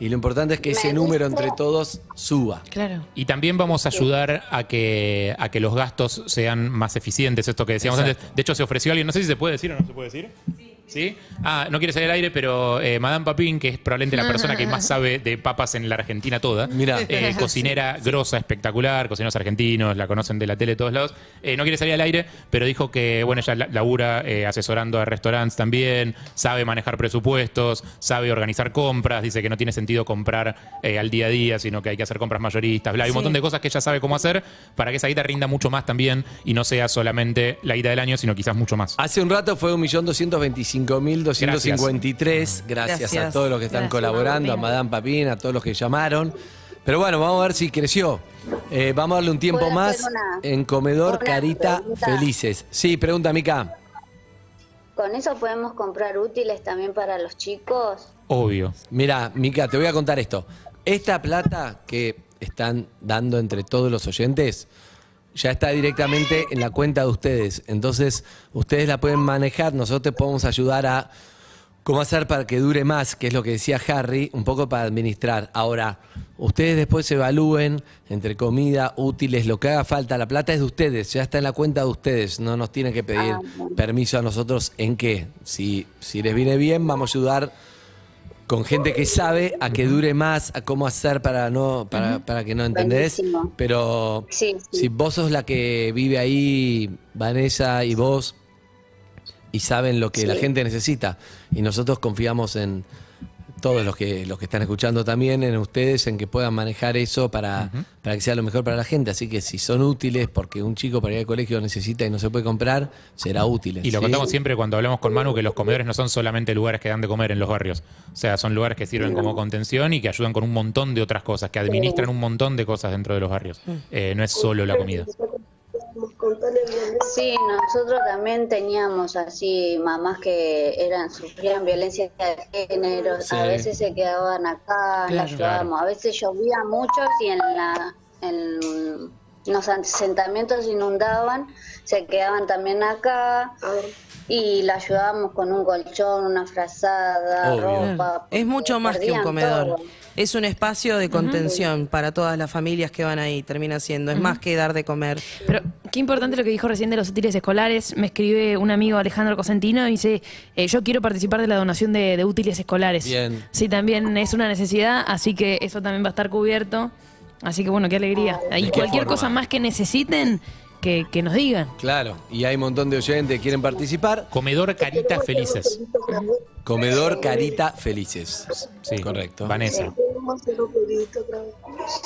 y lo importante es que ese número entre todos suba. Claro. Y también vamos a ayudar a que, a que los gastos sean más eficientes, esto que decíamos Exacto. antes. De hecho, se ofreció alguien, no sé si se puede decir o no se puede decir. ¿Sí? Ah, no quiere salir al aire, pero eh, Madame Papín, que es probablemente la persona que más sabe de papas en la Argentina toda. Mirá. eh, cocinera grosa, espectacular, cocineros argentinos, la conocen de la tele de todos lados. Eh, no quiere salir al aire, pero dijo que, bueno, ella la- labura eh, asesorando a restaurantes también, sabe manejar presupuestos, sabe organizar compras, dice que no tiene sentido comprar eh, al día a día, sino que hay que hacer compras mayoristas, bla, hay un montón de cosas que ella sabe cómo hacer para que esa guita rinda mucho más también y no sea solamente la guita del año, sino quizás mucho más. Hace un rato fue 1.225.253. Gracias. Gracias. a todos los que están Gracias, colaborando, a Madame Papín, a todos los que llamaron. Pero bueno, vamos a ver si creció. Eh, vamos a darle un tiempo ¿Puedo más una- en Comedor Carita pregunta? Felices. Sí, pregunta, Mica. ¿Con eso podemos comprar útiles también para los chicos? Obvio. Mira, Mica, te voy a contar esto. Esta plata que están dando entre todos los oyentes ya está directamente en la cuenta de ustedes. Entonces, ustedes la pueden manejar, nosotros te podemos ayudar a cómo hacer para que dure más, que es lo que decía Harry, un poco para administrar. Ahora, ustedes después evalúen entre comida, útiles, lo que haga falta. La plata es de ustedes, ya está en la cuenta de ustedes. No nos tienen que pedir Ah, permiso a nosotros en qué. Si, si les viene bien, vamos a ayudar con gente que sabe a que dure más, a cómo hacer para no para, para que no entendés. Buenísimo. Pero Sí, sí. si vos sos la que vive ahí, Vanessa y vos, y saben lo que la gente necesita, y nosotros confiamos en todos los que los que están escuchando también, en ustedes, en que puedan manejar eso para, para que sea lo mejor para la gente. Así que si son útiles, porque un chico para ir al colegio necesita y no se puede comprar, será útil. Y lo ¿sí? contamos siempre cuando hablamos con Manu, que los comedores no son solamente lugares que dan de comer en los barrios. O sea, son lugares que sirven como contención y que ayudan con un montón de otras cosas, que administran un montón de cosas dentro de los barrios. Eh, no es solo la comida. Bien. Sí, nosotros también teníamos así mamás que eran sufrían violencia de género, Sí. a veces se quedaban acá, Claro. las ayudábamos, a veces llovía mucho y en la en los asentamientos inundaban, se quedaban también acá A ver, y la ayudábamos con un colchón, una frazada, Obvio. ropa. Es mucho más que un comedor. todo. Es un espacio de contención para todas las familias que van ahí, termina siendo. Es más que dar de comer. Pero qué importante lo que dijo recién de los útiles escolares. Me escribe un amigo Alejandro Cosentino y dice, eh, yo quiero participar de la donación de, de útiles escolares. Bien. Sí, también es una necesidad, así que eso también va a estar cubierto. Así que bueno, qué alegría. Y ¿De qué cualquier forma? cosa más que necesiten, que, que nos digan. Claro, y hay un montón de oyentes que quieren participar. Comedor Caritas Felices. Comedor Carita Felices. Sí, correcto. Vanessa.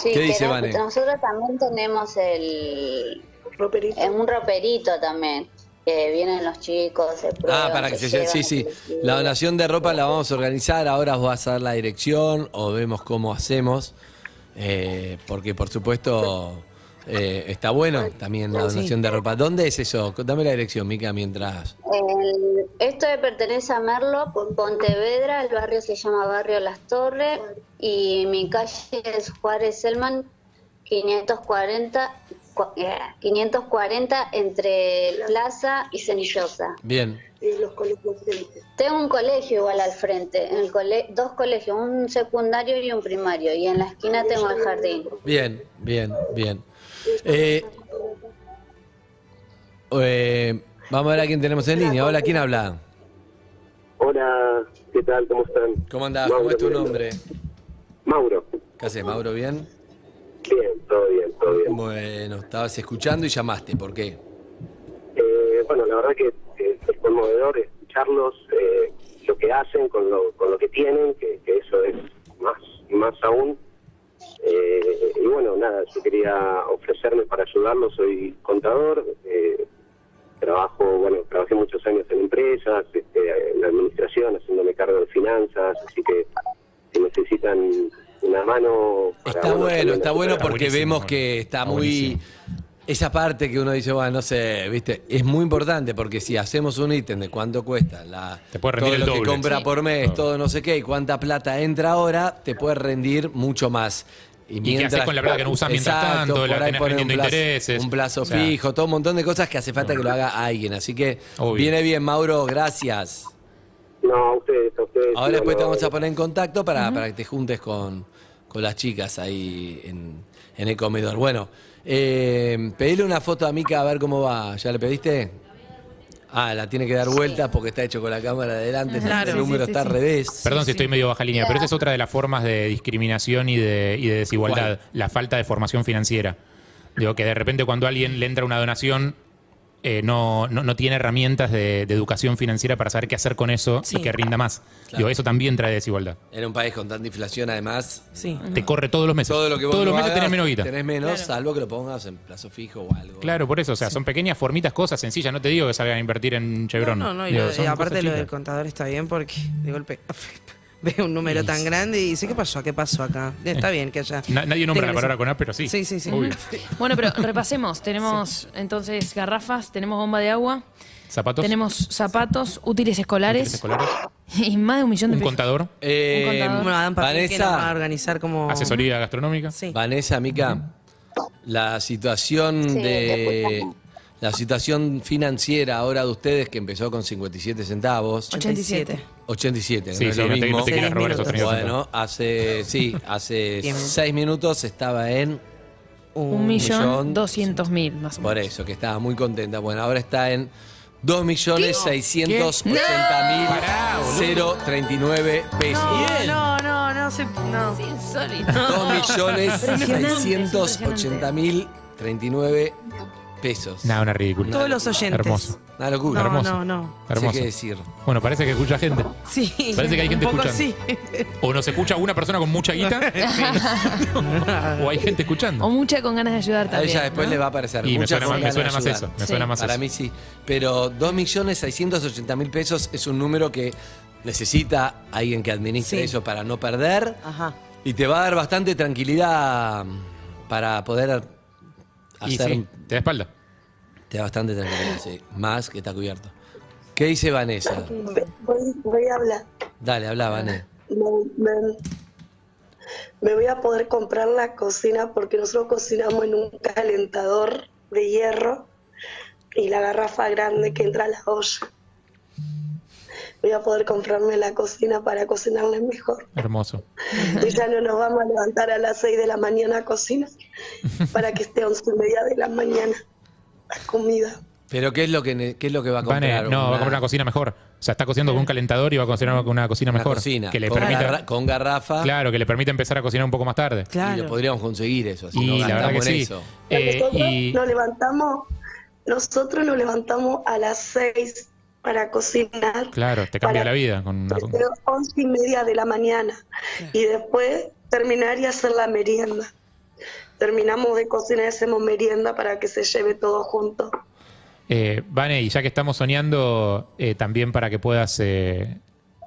Sí, ¿Qué dice queremos- Vane? Nosotros también tenemos el Roperito. es un roperito también. Que vienen los chicos, se Ah, prueban, para que se llevan, Sí, sí. se La donación de ropa la vamos a organizar. Ahora os vas a dar la dirección o vemos cómo hacemos. Eh, porque, por supuesto, eh, está bueno también la donación de ropa. ¿Dónde es eso? Dame la dirección, Mica, mientras. El- esto pertenece a Merlo, Pontevedra, el barrio se llama Barrio Las Torres y mi calle es Juárez Selman 540, cu- eh, 540 entre Plaza y Cenillosa. Bien. Los colegios. Tengo un colegio igual al frente, en el cole- dos colegios, un secundario y un primario, y en la esquina tengo el jardín. Bien, bien, bien. Eh, eh, vamos a ver a quién tenemos en línea. Hola, ¿quién habla? Hola, ¿qué tal? ¿Cómo están? ¿Cómo andás? ¿Cómo es tu Mauro, nombre? Mauro. ¿Qué haces, Mauro? ¿Bien? Bien, todo bien, todo bien. Bueno, estabas escuchando y llamaste. ¿Por qué? Eh, bueno, la verdad que es conmovedor escucharlos, eh, lo que hacen con lo, con lo que tienen, que, que eso es más, más aún. Eh, y bueno, nada, yo quería ofrecerme para ayudarlos, soy contador, eh, trabajo, bueno, trabajé muchos años en empresas, este, en la administración, haciéndome cargo de finanzas, así que si necesitan una mano... para, Está bueno, está bueno porque buenísimo, vemos que está está muy... buenísimo. Esa parte que uno dice, bueno, no sé, viste, es muy importante porque si hacemos un ítem de cuánto cuesta, la, Te puede rendir todo el lo que compra Sí. por mes, No. todo no sé qué, y cuánta plata entra ahora, te puede rendir mucho más. qué haces con la plata que no usás mientras Exacto, tanto? La por ahí tenés poner un rendiendo plazo, intereses. Un plazo O sea, fijo, todo un montón de cosas que hace falta que lo haga alguien. Así que Obvio. viene bien, Mauro, gracias. No, a ustedes, a ustedes. Ahora no, después te no, vamos a poner en contacto para, para que te juntes con, con las chicas ahí en, en el comedor. Bueno, eh, pedile una foto a Mica a ver cómo va. ¿Ya le pediste? Ah, la tiene que dar vuelta porque está hecho con la cámara de adelante, Claro. el número Sí, sí, está sí, al revés. Perdón si estoy medio baja línea, pero esa es otra de las formas de discriminación y de, y de desigualdad, la falta de formación financiera. Digo que de repente cuando a alguien le entra una donación, eh, no, no, no tiene herramientas de, de educación financiera para saber qué hacer con eso Sí. y que rinda más. Claro. Digo, eso también trae desigualdad. En un país con tanta inflación, además, Sí. Te corre todos los meses. todo lo que vos todos los no meses hagas, tenés menos guita. Tenés menos, salvo que lo pongas en plazo fijo o algo. Claro, por eso, o sea, son pequeñas formitas, cosas sencillas. No te digo que salgan a invertir en Chevron. No, no, y Digo, lo- son y aparte lo del contador está bien porque de golpe ve un número tan grande y dice, ¿qué pasó? ¿Qué pasó acá? Está bien que haya... Na- nadie nombra la palabra ese- con A, pero sí. Sí, sí, sí. Obvio. Bueno, pero repasemos. Tenemos entonces garrafas, tenemos bomba de agua, Zapatos. tenemos zapatos, útiles escolares, útiles escolares, y más de un millón de Un pesos. contador. Eh, Un contador. Bueno, que nos va a Vanessa, organizar como... Asesoría gastronómica. Sí. Vanessa, Mica, la situación Sí, te de escuchamos. La situación financiera ahora de ustedes que empezó con 57 centavos, 87. 87, que Sí, no es sí, lo no te, mismo. no te quieras robar esos minutos. 30 Bueno, hace sí, hace Diez minutos. 6 minutos estaba en Un millón doscientos mil, más o por menos. eso que estaba muy contenta. Bueno, ahora está en 2 millones 680 mil 039 pesos. No, no, no, se, no. Insólito. 2 millones Impresionante, 680 mil 39 pesos. Nada, una ridícula. Todos los oyentes. Hermoso. Una locura. No, hermoso. no, no. No sé Hermoso. qué decir. Bueno, parece que escucha gente. Sí. Parece que hay gente un poco escuchando. sí. O nos escucha una persona con mucha guita. o hay gente O escuchando. mucha con ganas de ayudar A también. ella después ¿no? le va a aparecer. Y me muchas suena más- me suena más eso, me suena más Para eso. mí sí. Pero 2 millones 680 mil pesos es un número que necesita alguien que administre Sí. eso para no perder. Ajá. Y te va a dar bastante tranquilidad para poder hacer. sí, te da espalda. Te da bastante tranquilidad, sí. Más que está cubierto. ¿Qué dice Vanessa? Voy, voy a hablar. Dale, habla, Vanessa. Me, me- me voy a poder comprar la cocina porque nosotros cocinamos en un calentador de hierro y la garrafa grande que entra a la olla. Voy a poder comprarme la cocina para cocinarle mejor. Hermoso. Y ya no nos vamos a levantar a las 6 de la mañana a cocinar para que esté a 11 y media de la mañana la comida. Pero ¿qué es lo que, qué es lo que va a Vane, comprar? no, va a comprar una cocina mejor. O sea, está cocinando con un calentador y va a cocinar con una cocina Una mejor. cocina que le con, permita. garra- con garrafa. Claro, que le permite empezar a cocinar un poco más tarde. Y Claro. lo podríamos conseguir eso. Así Y no la verdad que sí. eso. Eh, nosotros y nos levantamos, nosotros nos levantamos a las 6 para cocinar. claro, te cambia la vida con una Pero once y media de la mañana y después terminar y hacer la merienda. Terminamos de cocinar y hacemos merienda para que se lleve todo junto. Eh, Vane, y ya que estamos soñando, eh, también para que puedas eh,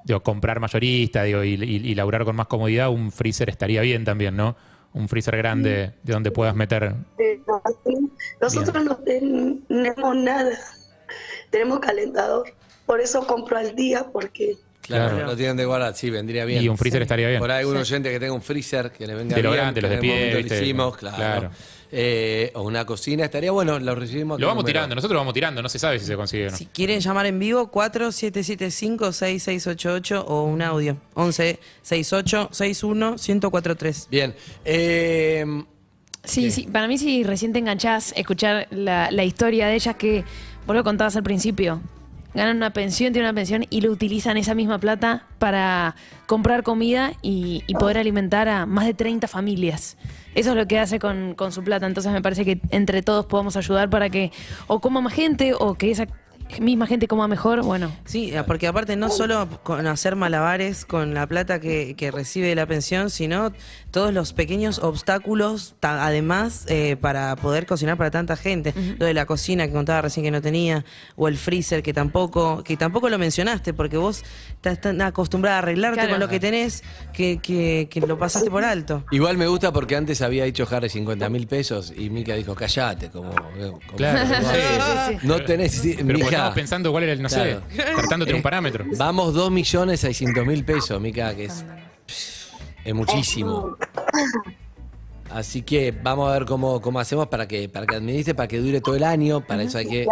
digo, comprar mayorista digo, y, y- y laburar con más comodidad, un freezer estaría bien también, ¿no? Un freezer grande de donde puedas meter. Eh, Nosotros no tenemos nada, tenemos calentador. Por eso compro al día, porque Claro, Claro. lo tienen de guardar, sí, vendría bien. Y un freezer estaría bien. Por ahí algún oyente que tenga un freezer que le venga De lo bien. grande, que los de pie, lo hicimos, claro. Claro. Eh, o una cocina, estaría bueno, lo recibimos. Lo ¿qué vamos número? tirando, nosotros lo vamos tirando, no se sabe si se consigue o no. Si quieren llamar en vivo, 4775-6688 o un audio. 11 68 61 1043. Bien. Eh, Sí, sí, para mí sí, recién te enganchás, escuchar la, la historia de ellas que vos lo contabas al principio. Ganan una pensión, tienen una pensión y lo utilizan esa misma plata para comprar comida y, poder alimentar a más de 30 familias. Eso es lo que hace con, con su plata. Entonces me parece que entre todos podamos ayudar para que o coma más gente o que esa misma gente coma mejor. Bueno, Sí, porque aparte no solo con hacer malabares con la plata que, que recibe la pensión, sino todos los pequeños obstáculos, ta- además, eh, para poder cocinar para tanta gente. Lo de la cocina que contaba recién que no tenía, o el freezer que tampoco, que tampoco lo mencionaste, porque vos estás tan acostumbrada a arreglarte Claro. con lo que tenés que, que, que lo pasaste por alto. igual me gusta porque antes había dicho Harry 50 mil pesos y Mica dijo, callate, como... como- Claro. como- Sí, No tenés... Pero Mica, estamos pensando cuál era el, no Claro. sé, tratando de tener un Eh, parámetro. Vamos 2 millones 600 mil pesos, Mica, que es, es muchísimo. Así que vamos a ver cómo, cómo hacemos para que, para que administre, para que dure todo el año. Para eso hay que,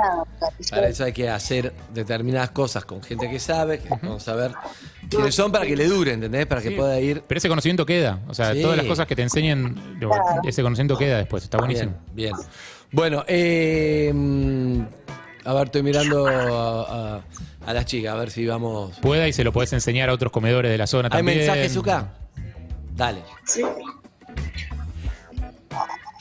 para eso hay que hacer determinadas cosas con gente que sabe, que vamos a ver quiénes son para que le dure, ¿entendés? Para que pueda ir Pero ese conocimiento queda. O sea, Sí. todas las cosas que te enseñen, ese conocimiento queda después. Está buenísimo. Bien, bien. Bueno, eh, A ver, estoy mirando a, a- a las chicas, a ver si vamos. Pueda y se lo podés enseñar a otros comedores de la zona ¿Hay también. mensajes, Zuka? Dale. Sí.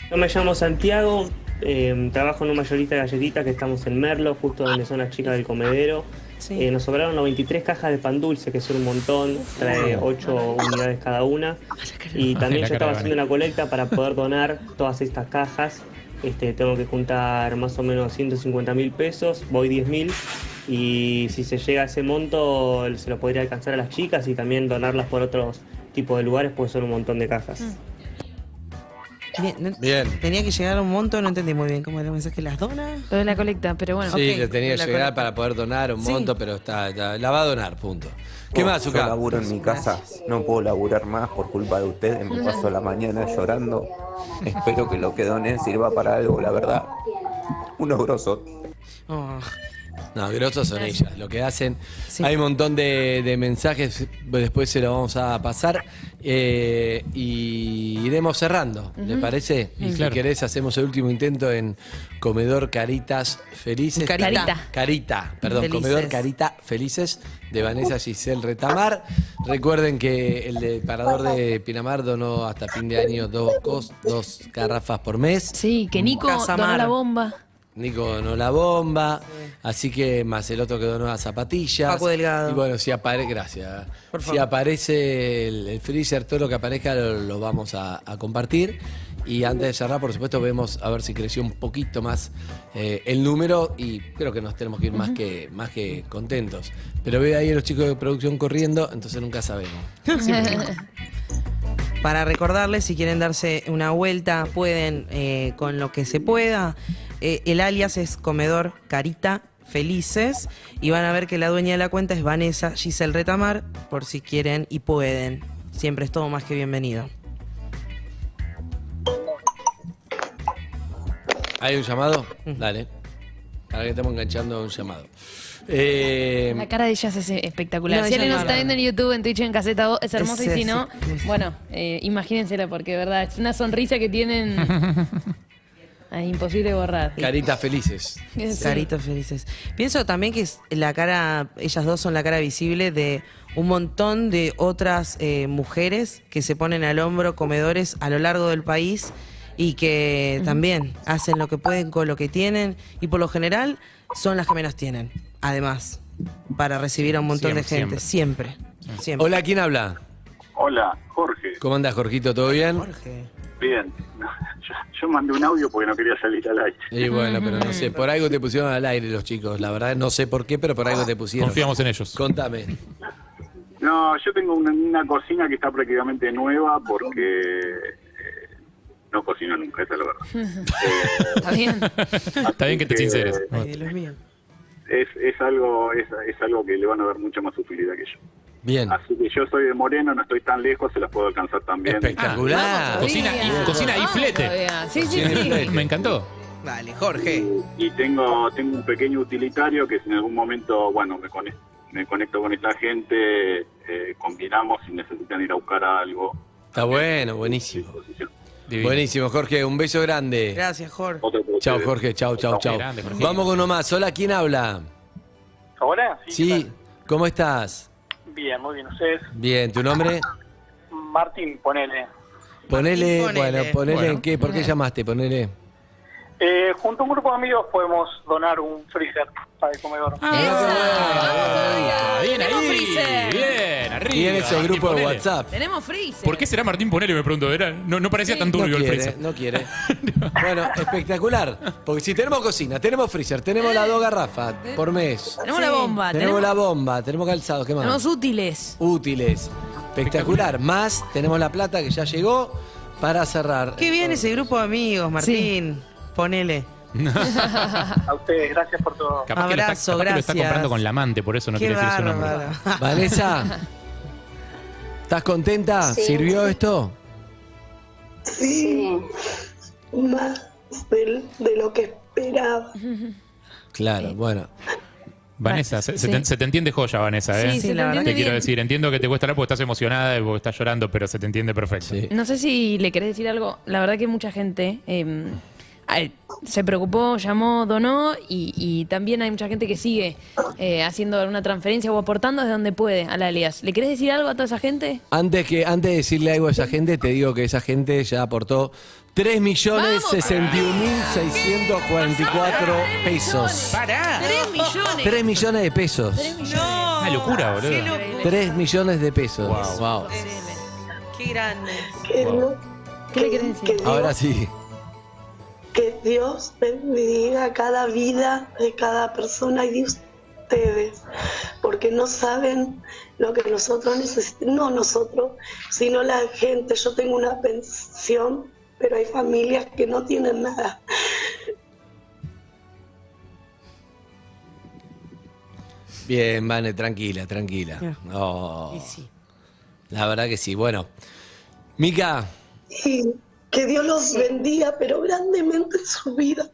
Yo me llamo Santiago, eh, trabajo en un mayorista de galletitas que estamos en Merlo, justo donde son las chicas del comedero. Sí. Eh, nos sobraron 93 cajas de pan dulce, que son un montón, trae 8 unidades cada una. Y también yo estaba haciendo una colecta para poder donar todas estas cajas. Este, tengo que juntar más o menos 150 mil pesos, voy 10 mil. Y si se llega a ese monto, se lo podría alcanzar a las chicas y también donarlas por otros tipos de lugares, porque son un montón de cajas. Bien, no- Bien. Tenía que llegar a un monto, no entendí muy bien cómo era el mensaje. ¿Las dona? Lo de la colecta, pero bueno. Sí, ok, le tenía que llegar colecta. para poder donar un Sí. monto, pero está, está- la va a donar, punto. ¿Qué más, Yo Zuka? laburo en mi casa, no puedo laburar más por culpa de ustedes, me paso la mañana llorando. Espero que lo que donen sirva para algo, la verdad. Unos grosos. Oh, No, grosos son ellas, lo que hacen. Sí. Hay un montón de, de mensajes, después se lo vamos a pasar eh, y iremos cerrando, ¿le parece? Y si claro. querés hacemos el último intento en Comedor Caritas Felices. Carita. Carita. Carita, perdón, Felices. Comedor Carita Felices de Vanessa Giselle Retamar. Recuerden que el de Parador de Pinamar donó hasta fin de año dos, dos garrafas por mes. Sí, que Nico Casamar. donó la bomba. Nico donó la bomba, así que más el otro que donó las zapatillas. Paco Delgado. Y bueno, si aparece, gracias. Por si favor. aparece el, el freezer, todo lo que aparezca lo, lo vamos a, a compartir. Y antes de cerrar, por supuesto, vemos a ver si creció un poquito más eh, el número y creo que nos tenemos que ir más, que, más que contentos. Pero veo ahí a los chicos de producción corriendo, entonces nunca sabemos. Para recordarles, si quieren darse una vuelta, pueden eh, con lo que se pueda. Eh, el alias es Comedor Carita Felices y van a ver que la dueña de la cuenta es Vanessa Giselle Retamar, por si quieren y pueden. Siempre es todo más que bienvenido. ¿Hay un llamado? Dale. Para que estamos enganchando un llamado. Eh, La cara de ellas es espectacular. No, si alguien no nos está viendo en YouTube, en Twitch, en Caseta O, es hermosa. Es- y si es- no, es- bueno, eh, imagínensela porque, de verdad, es una sonrisa que tienen. Ay, imposible borrar. caritas felices. Sí. Caritos felices. Pienso también que es la cara, ellas dos son la cara visible de un montón de otras eh, mujeres que se ponen al hombro comedores a lo largo del país y que también hacen lo que pueden con lo que tienen y por lo general son las que menos tienen, además, para recibir a un montón de Siempre, gente, siempre. siempre. Hola, ¿quién habla? Hola, Jorge. ¿Cómo andas, Jorgito? ¿Todo bien? Jorge. Bien. Yo, yo mandé un audio porque no quería salir al aire. Y bueno, pero no sé, por algo te pusieron al aire los chicos. La verdad no sé por qué, pero por algo te pusieron. Confiamos en ellos. Contame. No, yo tengo una, una cocina que está prácticamente nueva porque eh, no cocino nunca, esa es la verdad. Eh, Está bien. Está bien que te que- sinceres. Ay, mío. es, es algo es, es algo que le van a dar mucha más utilidad que yo. Bien. Así que yo soy de Moreno, no estoy tan lejos, se las puedo alcanzar también. Espectacular. Cocina y, cocina y Vamos flete. Sí, sí, Cocina sí. Me encantó. Dale, Jorge. y tengo tengo un pequeño utilitario que si en algún momento bueno me conecto, me conecto con esta gente eh, combinamos si necesitan ir a buscar algo Está bueno, buenísimo. Buenísimo, Jorge. Un beso grande. Gracias, Jorge. Chao. Jorge. Chao, chao, chao. Vamos con uno más. Hola, ¿quién habla? ¿Ahora? Sí. ¿Cómo estás? Bien, muy bien. ¿Ustedes? Bien. ¿Tu nombre? Martín, ponele. Ponele, ponele. bueno, ponele Bueno. en qué, ¿por qué llamaste? Ponele. Eh, junto a un grupo de amigos podemos donar un freezer para el comedor. Ah, bien Tenemos ahí. freezer. Bien, arriba. Y en ese Martín, grupo de ponele. WhatsApp. Tenemos freezer. ¿Por qué será Martín Ponele? Me pregunto. Era, no, no parecía tan No turbio el quiere, freezer. no quiere. Bueno, espectacular. Porque si tenemos cocina, tenemos freezer, tenemos las dos garrafas por mes. Tenemos la bomba. Tenemos Tenemos, la bomba, tenemos calzado, ¿qué más? tenemos útiles. Útiles. Espectacular. Más, tenemos la plata que ya llegó para cerrar. Qué bien ese grupo de amigos, Martín. Ponele. A ustedes, gracias por todo. Capaz, que lo, está, Abrazo, que lo está gracias. comprando con la amante, por eso no Qué quiere decir su nombre. bárbaro. Vanessa, ¿estás contenta? Sí. ¿Sirvió esto? Sí, más de lo que esperaba. Claro, bueno. Vanessa, se, te, se te entiende joya, Vanessa, ¿eh? Sí, se te la verdad entiende Te quiero bien. decir, entiendo que te cuesta hablar porque estás emocionada y porque estás llorando, pero se te entiende perfecto. Sí. No sé si le querés decir algo. La verdad que mucha gente eh, ay, se preocupó, llamó, donó y, y también hay mucha gente que sigue eh, haciendo alguna transferencia o aportando desde donde puede a la alias. ¿Le querés decir algo a toda esa gente? Antes, que, antes de decirle algo a esa gente, te digo que esa gente ya aportó 3.601.644 pesos. ¡Pará! 3 millones. 3 millones de pesos. Una locura, boludo. 3 millones de pesos. Wow. Wow. Qué grande. Que, no- ¿Qué le que- querés decir? Ahora sí. Que Dios bendiga cada vida de cada persona y de ustedes, porque no saben lo que nosotros necesitamos, no nosotros, sino la gente. Yo tengo una pensión, pero hay familias que no tienen nada. Bien, Vane, tranquila, tranquila. Sí. La verdad que sí. Bueno, Mica, Y que Dios los bendiga, pero grandemente en su vida.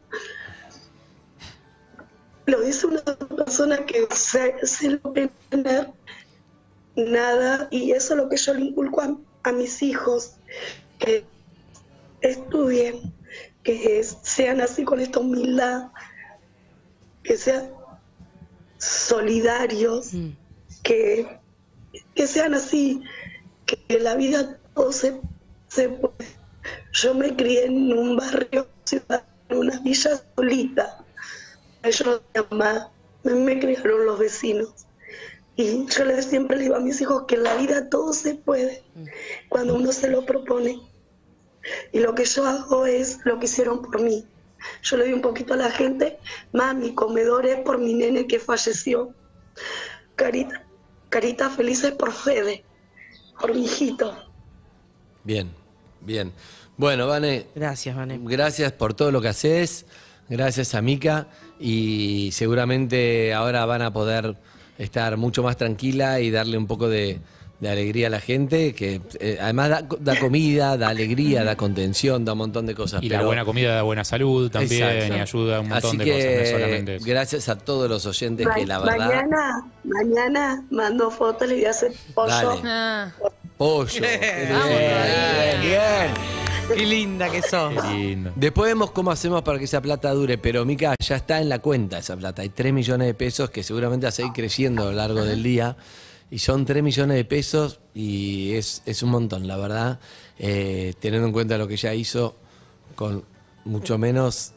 Lo dice una persona que se, se lo tener nada, y eso es lo que yo le inculco a, a mis hijos, que estudien, que sean así con esta humildad, que sean solidarios, Mm. que, que sean así, que la vida todo se, se puede. Yo me crié en un barrio, en una villa solita. Yo mamá, me, criaron los vecinos. Y yo le, siempre le digo a mis hijos que en la vida todo se puede cuando uno se lo propone. Y lo que yo hago es lo que hicieron por mí. Yo le doy un poquito a la gente, mami, comedor es por mi nene que falleció. Carita, carita felices por Fede, por mi hijito. bien, bien. Bueno, Vane, Gracias, Vané. gracias por todo lo que haces. Gracias a Mica. Y seguramente ahora van a poder estar mucho más tranquila y darle un poco de, de alegría a la gente. Que eh, además da, da comida, da alegría, da contención, da un montón de cosas. Y la buena comida da buena salud también Exacto. y ayuda a un montón Así de que, cosas, no es solamente eso. Gracias a todos los oyentes Ma- que la verdad. Mañana, mañana mando fotos, le voy a hacer pollo. Dale. Ah, Pollo. Bien. Qué linda que sos. Qué lindo. Después vemos cómo hacemos para que esa plata dure, pero Mica, ya está en la cuenta esa plata. Hay 3 millones de pesos que seguramente va a seguir creciendo a lo largo del día. Y son 3 millones de pesos y es, es un montón, la verdad. Eh, teniendo en cuenta lo que ya hizo, con mucho menos,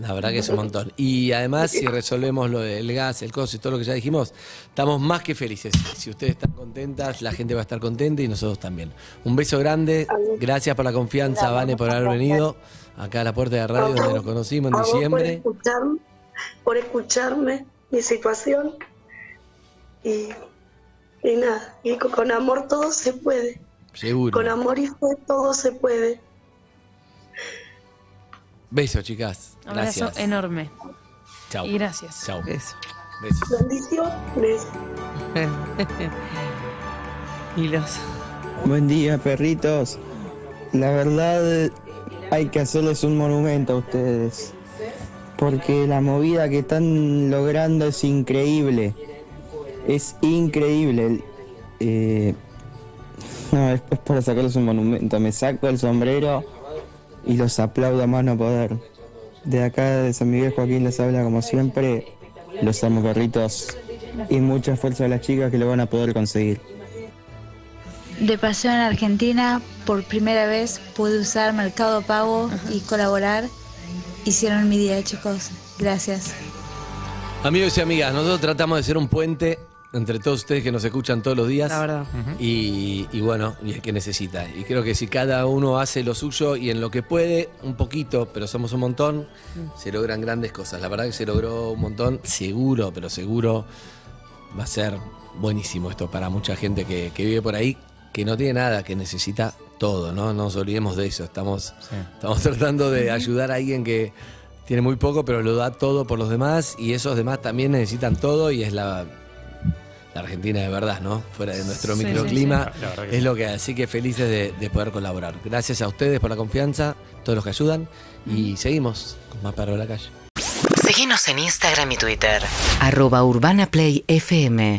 la verdad que es un montón. Y además, si resolvemos lo del gas, el costo y todo lo que ya dijimos, estamos más que felices. Si ustedes están contentas, la gente va a estar contenta y nosotros también. Un beso grande, gracias por la confianza, Vane, por haber venido acá a la puerta de radio donde nos conocimos en diciembre. Por escucharme, por escucharme mi situación. Y, y nada, y con, con amor todo se puede. Seguro. Con amor y fe todo se puede. Besos, chicas. abrazo Gracias. enorme. Chau. Y gracias. Chau. Eso. Besos. Bendiciones. y los. Buen día, perritos. La verdad, hay que hacerles un monumento a ustedes. Porque la movida que están logrando es increíble. Es increíble. Eh, no, es, es para sacarles un monumento. Me saco el sombrero y los aplaudo a más no poder. De acá, de San Miguel Joaquín, les habla como siempre. Los amo, perritos. Y mucha fuerza a las chicas que lo van a poder conseguir. De paseo en Argentina, por primera vez pude usar Mercado Pago y colaborar. Hicieron mi día, chicos. Gracias. Amigos y amigas, nosotros tratamos de ser un puente entre todos ustedes que nos escuchan todos los días. La verdad. Y, y bueno, y el que necesita. Y creo que si cada uno hace lo suyo y en lo que puede, un poquito, pero somos un montón, se logran grandes cosas. La verdad que se logró un montón, seguro, pero seguro va a ser buenísimo esto para mucha gente que, que vive por ahí, que no tiene nada, que necesita todo, ¿no? No nos olvidemos de eso. Estamos, estamos tratando de ayudar a alguien que tiene muy poco, pero lo da todo por los demás y esos demás también necesitan todo y es la, la Argentina de verdad, ¿no? Fuera de nuestro Sí, microclima, sí, sí. Es lo que así que felices de, de poder colaborar. Gracias a ustedes por la confianza, todos los que ayudan y seguimos con más Perro de la Calle. Seguinos en Instagram y Twitter. Arroba Urbana Play FM.